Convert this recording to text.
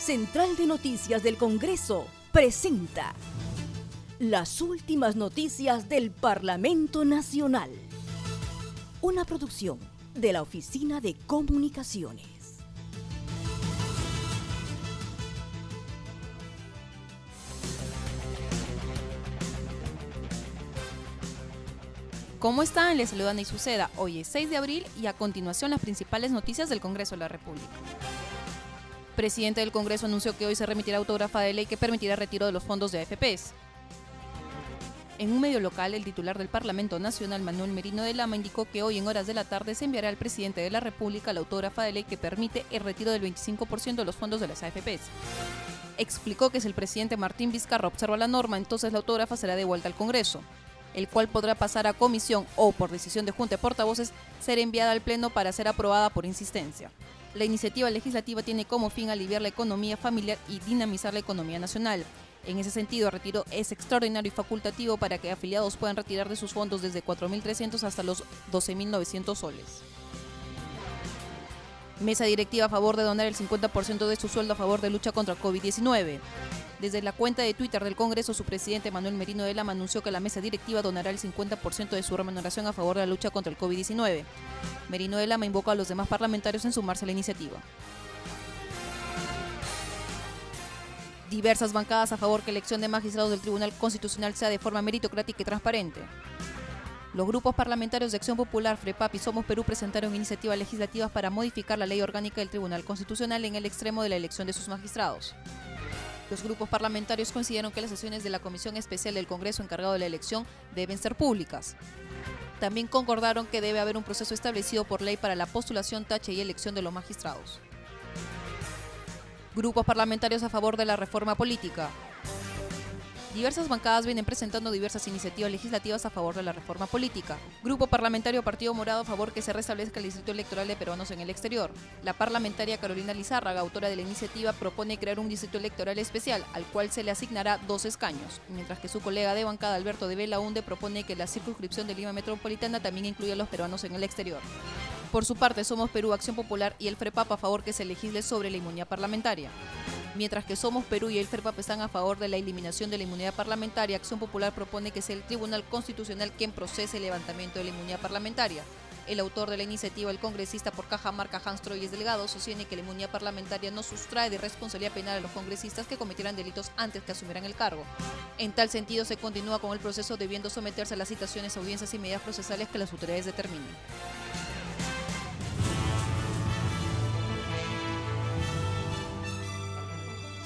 Central de Noticias del Congreso presenta las últimas noticias del Parlamento Nacional. Una producción de la Oficina de Comunicaciones. ¿Cómo están? Les saluda y Suceda. Hoy es 6 de abril y a continuación las principales noticias del Congreso de la República. Presidente del Congreso anunció que hoy se remitirá autógrafa de ley que permitirá retiro de los fondos de AFPs. En un medio local, el titular del Parlamento Nacional, Manuel Merino de Lama, indicó que hoy en horas de la tarde se enviará al presidente de la República la autógrafa de ley que permite el retiro del 25% de los fondos de las AFPs. Explicó que si el presidente Martín Vizcarra observa la norma, entonces la autógrafa será devuelta al Congreso el cual podrá pasar a comisión o, por decisión de Junta de Portavoces, ser enviada al Pleno para ser aprobada por insistencia. La iniciativa legislativa tiene como fin aliviar la economía familiar y dinamizar la economía nacional. En ese sentido, el retiro es extraordinario y facultativo para que afiliados puedan retirar de sus fondos desde 4.300 hasta los 12.900 soles. Mesa directiva a favor de donar el 50% de su sueldo a favor de lucha contra COVID-19. Desde la cuenta de Twitter del Congreso, su presidente Manuel Merino de Lama anunció que la mesa directiva donará el 50% de su remuneración a favor de la lucha contra el COVID-19. Merino de Lama invoca a los demás parlamentarios en sumarse a la iniciativa. Diversas bancadas a favor que la elección de magistrados del Tribunal Constitucional sea de forma meritocrática y transparente. Los grupos parlamentarios de Acción Popular, FREPAP y Somos Perú presentaron iniciativas legislativas para modificar la ley orgánica del Tribunal Constitucional en el extremo de la elección de sus magistrados. Los grupos parlamentarios consideraron que las sesiones de la Comisión Especial del Congreso encargado de la elección deben ser públicas. También concordaron que debe haber un proceso establecido por ley para la postulación, tache y elección de los magistrados. Grupos parlamentarios a favor de la reforma política. Diversas bancadas vienen presentando diversas iniciativas legislativas a favor de la reforma política. Grupo Parlamentario Partido Morado a favor que se restablezca el Distrito Electoral de Peruanos en el exterior. La parlamentaria Carolina Lizárraga, autora de la iniciativa, propone crear un distrito electoral especial al cual se le asignará dos escaños, mientras que su colega de bancada Alberto de Vela Unde propone que la circunscripción de Lima Metropolitana también incluya a los peruanos en el exterior. Por su parte, Somos Perú Acción Popular y el FREPAP a favor que se legisle sobre la inmunidad parlamentaria. Mientras que Somos Perú y el FERPAP están a favor de la eliminación de la inmunidad parlamentaria, Acción Popular propone que sea el Tribunal Constitucional quien procese el levantamiento de la inmunidad parlamentaria. El autor de la iniciativa, el congresista por Cajamarca, Hans Troyes Delgado, sostiene que la inmunidad parlamentaria no sustrae de responsabilidad penal a los congresistas que cometieran delitos antes que asumieran el cargo. En tal sentido, se continúa con el proceso debiendo someterse a las citaciones, audiencias y medidas procesales que las autoridades determinen.